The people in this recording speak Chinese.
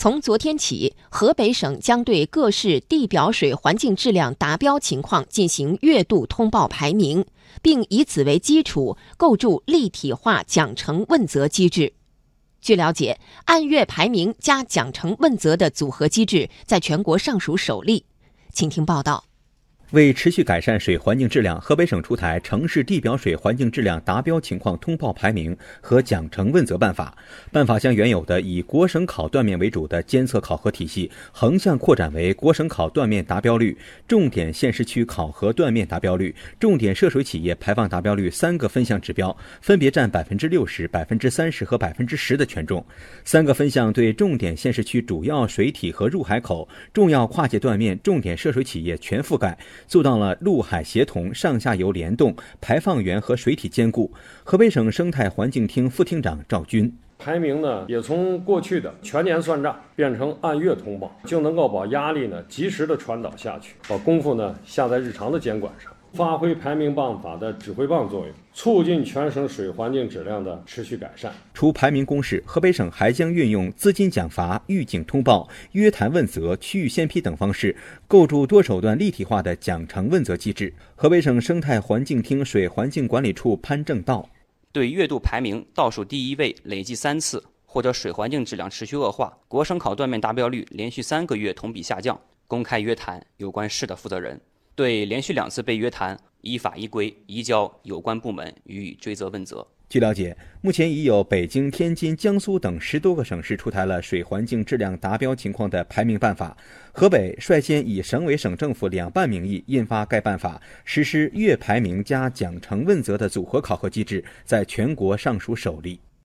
从昨天起，河北省将对各市地表水环境质量达标情况进行月度通报排名，并以此为基础构筑立体化奖惩问责机制。据了解，按月排名加奖惩问责的组合机制在全国尚属首例。请听报道。为持续改善水环境质量，河北省出台城市地表水环境质量达标情况通报排名和奖惩问责办法。办法将原有的以国省考断面为主的监测考核体系，横向扩展为国省考断面达标率、重点县市区考核断面达标率、重点涉水企业排放达标率三个分项指标，分别占百分之六十、百分之三十和百分之十的权重。三个分项对重点县市区主要水体和入海口、重要跨界断面、重点涉水企业全覆盖。做到了陆海协同、上下游联动、排放源和水体兼顾。河北省生态环境厅副厅长赵军，排名呢也从过去的全年算账变成按月通报，就能够把压力呢及时的传导下去，把功夫呢下在日常的监管上。发挥排名办法的指挥棒作用，促进全省水环境质量的持续改善。除排名公示，河北省还将运用资金奖罚、预警通报、约谈问责、区域限批等方式，构筑多手段立体化的奖惩问责机制。河北省生态环境厅水环境管理处潘正道：对月度排名倒数第一位累计三次或者水环境质量持续恶化、国省考断面达标率连续三个月同比下降，公开约谈有关市的负责人。对连续两次被约谈，依法依规移交有关部门予以追责问责。据了解，目前已有北京、天津、江苏等十多个省市出台了水环境质量达标情况的排名办法。河北率先以省委省政府两办名义印发该办法，实施月排名加奖惩问责的组合考核机制，在全国尚属首例。